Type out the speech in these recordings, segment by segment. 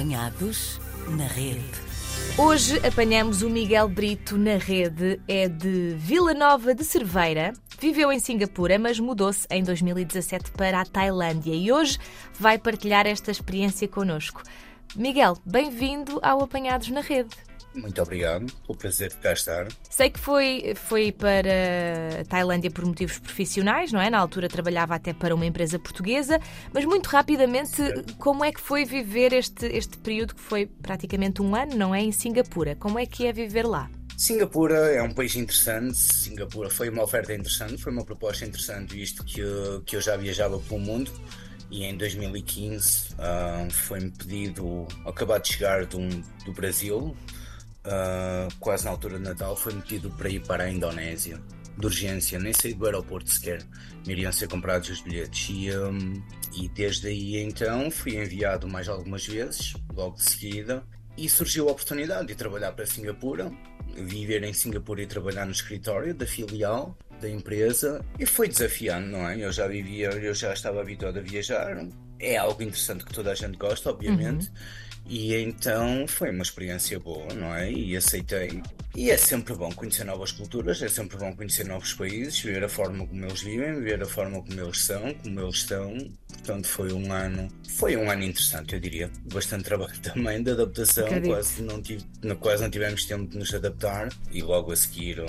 Apanhados na rede. Hoje apanhamos o Miguel Brito na rede, é de Vila Nova de Cerveira. Viveu em Singapura, mas mudou-se em 2017 para a Tailândia e hoje vai partilhar esta experiência connosco. Miguel, bem-vindo ao Apanhados na Rede. Muito obrigado, o prazer de cá estar. Sei que foi, foi para a Tailândia por motivos profissionais, não é? Na altura trabalhava até para uma empresa portuguesa, mas muito rapidamente, como é que foi viver este, este período que foi praticamente um ano, não é? Em Singapura. Como é que é viver lá? Singapura é um país interessante. Singapura foi uma oferta interessante, foi uma proposta interessante, visto que, eu, que eu já viajava pelo mundo e em 2015 uh, ah, foi-me pedido, acabado de chegar do, do Brasil, uh, quase na altura de Natal, foi metido para ir para a Indonésia, de urgência, nem saí do aeroporto sequer, me iriam ser comprados os bilhetes. E, um, e desde aí então fui enviado mais algumas vezes, logo de seguida, e surgiu a oportunidade de trabalhar para Singapura, viver em Singapura e trabalhar no escritório da filial da empresa e foi desafiante, não é? Eu já vivia, eu já estava habituado a viajar, é algo interessante que toda a gente gosta, obviamente. Uhum e então foi uma experiência boa, não é? E aceitei. E é sempre bom conhecer novas culturas, é sempre bom conhecer novos países, ver a forma como eles vivem, ver a forma como eles são, como eles estão. Portanto, foi um ano, foi um ano interessante, eu diria. Bastante trabalho também de adaptação, quase não, tive, quase não tivemos tempo de nos adaptar e logo a seguir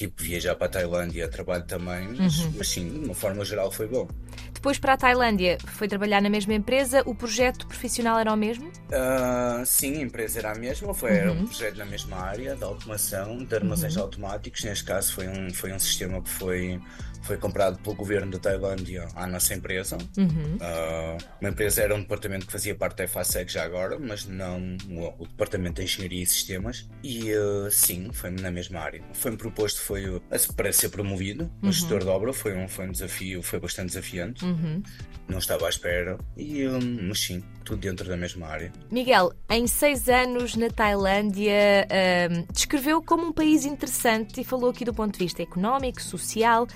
tipo viajar para a Tailândia, trabalho também, mas, uhum. mas sim, de uma forma geral foi bom. Depois para a Tailândia, foi trabalhar na mesma empresa, o projeto profissional era o mesmo? Uh, sim, a empresa era a mesma, foi, uhum. era um uhum. projeto na mesma área de automação, de armazéns uhum. automáticos, neste caso foi um, foi um sistema que foi foi comprado pelo governo da Tailândia à nossa empresa. Uhum. Uh, uma empresa era um departamento que fazia parte da FASEG já agora, mas não o, departamento de Engenharia e Sistemas. E uh, sim, foi na mesma área. Foi-me proposto foi, para ser promovido, uhum. no gestor de obra, foi um, foi um desafio, foi bastante desafiante. Uhum. Não estava à espera, e, um, mas sim, tudo dentro da mesma área. Miguel, em seis anos na Tailândia, um, descreveu como um país interessante e falou aqui do ponto de vista económico, social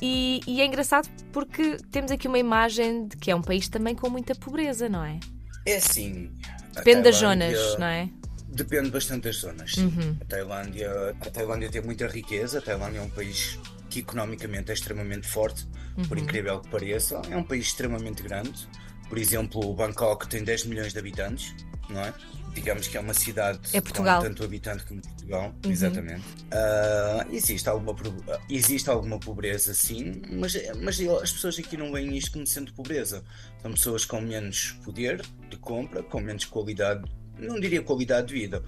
e, e, é engraçado porque temos aqui uma imagem de que é um país também com muita pobreza, não é? É sim. Depende das zonas, não é? Depende bastante das zonas. Uhum. A, Tailândia, a Tailândia tem muita riqueza, a Tailândia é um país que economicamente é extremamente forte, uhum. por incrível que pareça. É um país extremamente grande. Por exemplo, Bangkok tem 10 milhões de habitantes, não é? digamos que é uma cidade é Portugal. com tanto habitante como Portugal, uhum. exatamente. Uh, existe, alguma, existe alguma pobreza, sim, mas, mas as pessoas aqui não veem isto como sendo pobreza. São pessoas com menos poder de compra, com menos qualidade, não diria qualidade de vida,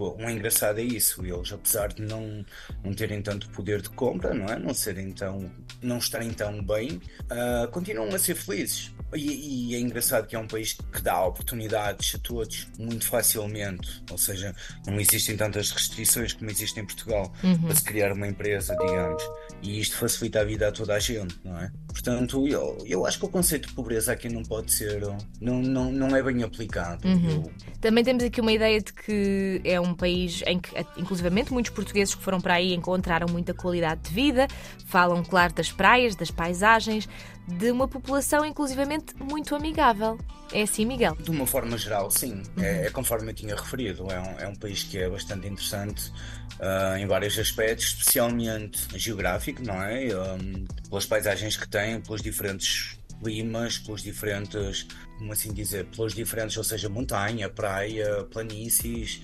o um engraçado é isso, eles apesar de não, não terem tanto poder de compra, não é? Não serem tão, não estarem tão bem, uh, continuam a ser felizes. E, e, é engraçado que é um país que dá oportunidades a todos muito facilmente, ou seja, não existem tantas restrições como existem em Portugal uhum. para se criar uma empresa, digamos, e isto facilita a vida a toda a gente, não é? Portanto, eu, eu acho que o conceito de pobreza aqui não pode ser, não, não, não é bem aplicado. Uhum. Eu... Também temos aqui uma ideia de que é um país em que, inclusivamente, muitos portugueses que foram para aí encontraram muita qualidade de vida, falam, claro, das praias, das paisagens, de uma população, inclusivamente, muito amigável. É assim, Miguel? De uma forma geral, sim. Uhum. É, é, conforme eu tinha referido. É um, é um país que é bastante interessante uh, em vários aspectos, especialmente geográfico, não é? Um, pelas paisagens que tem, pelos diferentes climas, pelos diferentes, como assim dizer, pelos diferentes, ou seja, montanha, praia, planícies.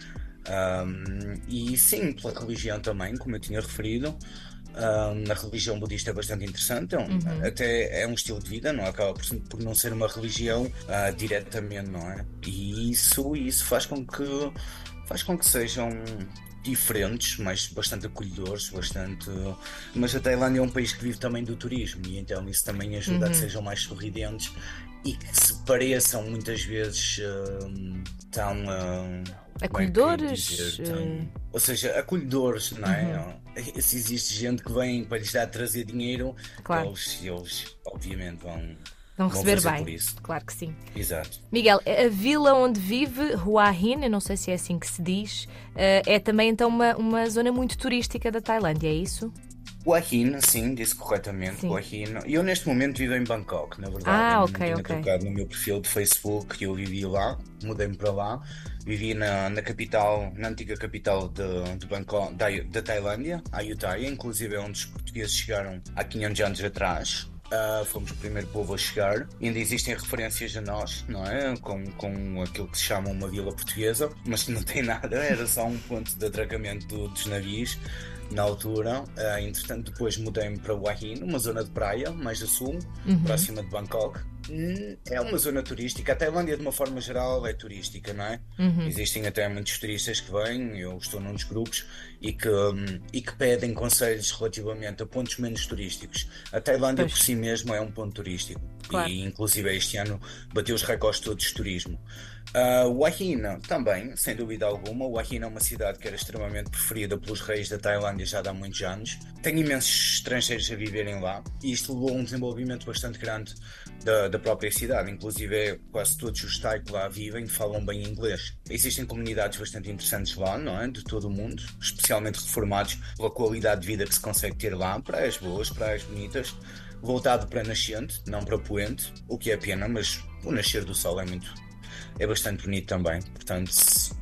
Um, e sim, pela religião também, como eu tinha referido. Um, a religião budista é bastante interessante, é um, uhum. até é um estilo de vida, não é? acaba por, por não ser uma religião uh, diretamente, não é? E isso, isso faz com que faz com que sejam diferentes, mas bastante acolhedores, bastante. Mas a Tailândia é um país que vive também do turismo e então isso também ajuda uhum. a que uhum. sejam mais sorridentes e que se pareçam muitas vezes uh, tão. Uh, acolhedores? tão, ou seja, acolhedores, não é? Uhum. Se existe gente que vem para lhes dar trazer dinheiro, claro. eles, eles obviamente vão Vão receber bem. Claro que sim. Exato. Miguel, a vila onde vive, Hua Hin, eu não sei se é assim que se diz, eh, é também então uma, uma zona muito turística da Tailândia, é isso? Wahin, sim, disse corretamente, Sim. Wahin. E eu neste momento vivo em Bangkok, na verdade. Ah, eu ok, ok. no meu perfil de Facebook eu vivi lá, mudei-me para lá. Vivi na, na capital, na antiga capital de, de Bangkok, da, da Tailândia, a Ayutthaya, inclusive é onde os portugueses chegaram há 500 anos atrás. Ah, fomos o primeiro povo a chegar. Ainda existem referências a nós, não é? Com, com aquilo que se chama uma vila portuguesa, mas não tem nada, era só um ponto de atracamento do- dos navios na altura. Ah, entretanto, depois mudei-me para Wahin, uma zona de praia, mais a sul, próxima de Bangkok. Hum, É uma zona turística. A Tailândia, de uma forma geral, é turística, não é? Existem até muitos turistas que vêm, eu estou num dos grupos, e que, hum, e que pedem conselhos relativamente a pontos menos turísticos. A Tailândia, Pois. por si mesma, é um ponto turístico. Claro. E, inclusive, este ano bateu os recordes todos de turismo. Uh, Wahina também, sem dúvida alguma. Wahina é uma cidade que era extremamente preferida pelos reis da Tailândia já há muitos anos. Tem imensos estrangeiros a viverem lá e isto levou a um desenvolvimento bastante grande da, da própria cidade. Inclusive, é quase todos os Thai que lá vivem falam bem inglês. Existem comunidades bastante interessantes lá, não é? De todo o mundo, especialmente reformados pela qualidade de vida que se consegue ter lá. Praias boas, praias bonitas. Voltado para nascente, não para poente, o que é pena, mas o nascer do sol é muito é bastante bonito também. Portanto,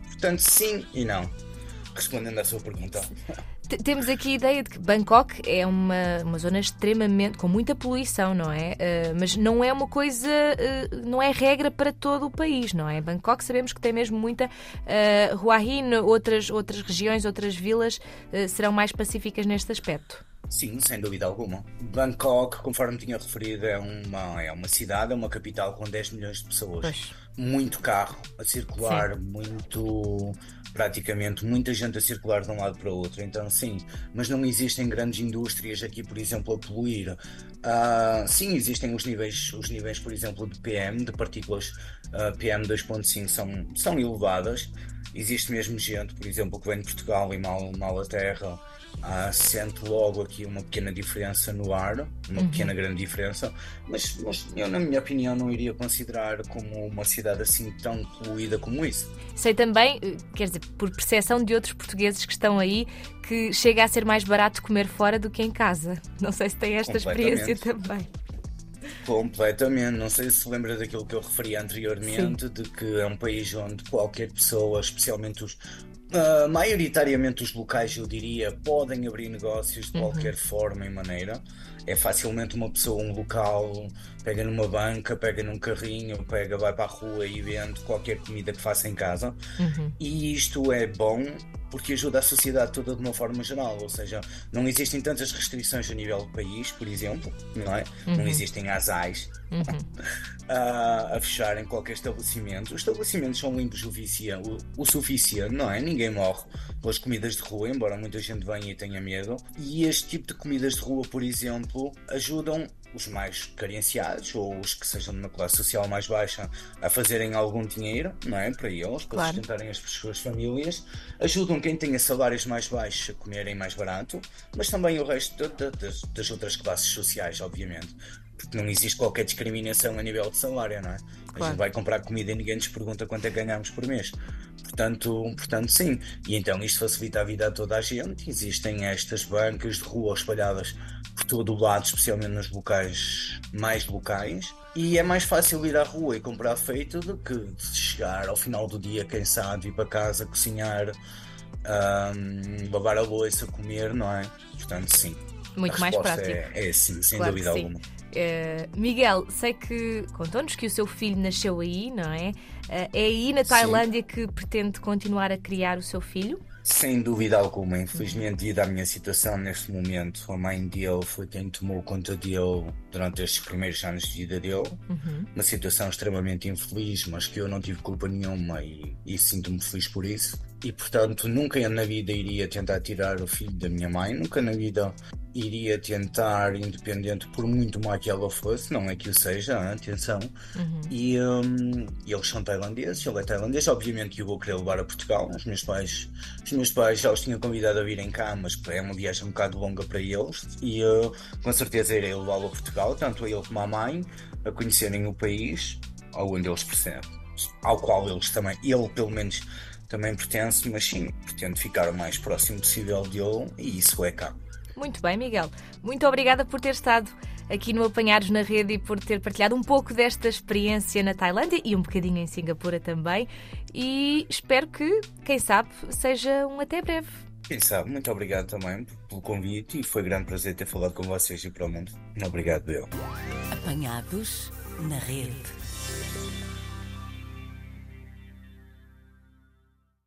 portanto sim e não. Respondendo à sua pergunta. Temos aqui a ideia de que Bangkok é uma, uma zona extremamente com muita poluição, não é? Uh, mas não é uma coisa, uh, não é regra para todo o país, não é? Bangkok sabemos que tem mesmo muita. Uh, Hua Hin, outras, outras regiões, outras vilas uh, serão mais pacíficas neste aspecto. Sim, sem dúvida alguma. Bangkok, conforme tinha referido, é uma, é uma cidade, é uma capital com 10 milhões de pessoas. Pois. Muito carro a circular, muito. Praticamente muita gente a circular de um lado para o outro. Então, sim, mas não existem grandes indústrias aqui, por exemplo, a poluir. Ah, sim, existem os níveis, os níveis, por exemplo, de PM, de partículas ah, PM 2.5 são, são elevadas. Existe mesmo gente, por exemplo, que vem de Portugal e mal, mal a terra, ah, sente logo aqui uma pequena diferença no ar, uma pequena grande diferença, mas, mas eu, na minha opinião, não iria considerar como uma cidade assim tão poluída como isso. Sei também, uh, quer dizer, por percepção de outros portugueses que estão aí, que chega a ser mais barato comer fora do que em casa. Não sei se tem esta experiência também. Completamente. Não sei se se lembra daquilo que eu referi anteriormente, de que é um país onde qualquer pessoa, especialmente os. Ah, maioritariamente os locais, eu diria, podem abrir negócios de qualquer forma e maneira. É facilmente uma pessoa, um local, pega numa banca, pega num carrinho, pega, vai para a rua e vende qualquer comida que faça em casa. E isto é bom porque ajuda a sociedade toda de uma forma geral, ou seja, não existem tantas restrições a nível do país, por exemplo, não é? Não existem asais a, a fecharem qualquer estabelecimento. Os estabelecimentos são limpos o, vicia- o- o suficiente, não é? Ninguém morre pelas comidas de rua, embora muita gente venha e tenha medo. E este tipo de comidas de rua, por exemplo, ajudam os mais carenciados ou os que sejam de uma classe social mais baixa a fazerem algum dinheiro, não é? Para eles, para Claro. sustentarem as suas famílias. Ajudam quem tenha salários mais baixos a comerem mais barato, mas também o resto da- da- das, das outras classes sociais, obviamente. Porque não existe qualquer discriminação a nível de salário, não é? A Claro. gente vai comprar comida e ninguém nos pergunta quanto é que ganhamos por mês. Portanto, portanto, sim. E então isto facilita a vida a toda a gente. Existem estas bancas de rua espalhadas por todo o lado, especialmente nos locais mais locais. E é mais fácil ir à rua e comprar feito do que chegar ao final do dia cansado, ir para casa, cozinhar, lavar a louça, comer, não é? Portanto, sim. Muito A mais prático. É, é sim, sem Claro dúvida alguma. Eh, Miguel, sei que contou-nos que o seu filho nasceu aí, não é? Eh, é aí na Tailândia que pretende continuar a criar o seu filho? Sem dúvida alguma, infelizmente, devido à minha situação neste momento, a mãe dele foi quem tomou conta dele durante estes primeiros anos de vida dele. Uma situação extremamente infeliz, mas que eu não tive culpa nenhuma e, e sinto-me feliz por isso. E portanto, nunca na vida iria tentar tirar o filho da minha mãe, nunca na vida iria tentar, independente, por muito má que ela fosse, não é que o seja, atenção. E hum, e eles são tailandeses, ele é tailandês, obviamente que eu vou querer levar a Portugal. Os meus pais, os meus pais já os tinham convidado a virem cá, mas é uma viagem um bocado longa para eles. E uh, com certeza irei levá-lo a Portugal, tanto a ele como à mãe, a conhecerem o país onde eles percebem, ao qual eles também, ele pelo menos também pertence, mas sim, pretendo ficar o mais próximo possível dele e isso é cá. Muito bem, Miguel. Muito obrigada por ter estado aqui no Apanhados na Rede e por ter partilhado um pouco desta experiência na Tailândia e um bocadinho em Singapura também. E espero que, quem sabe, seja um até breve. Quem sabe, muito obrigado também pelo convite e foi um grande prazer ter falado com vocês e para o mundo. Obrigado, eu. Apanhados na Rede.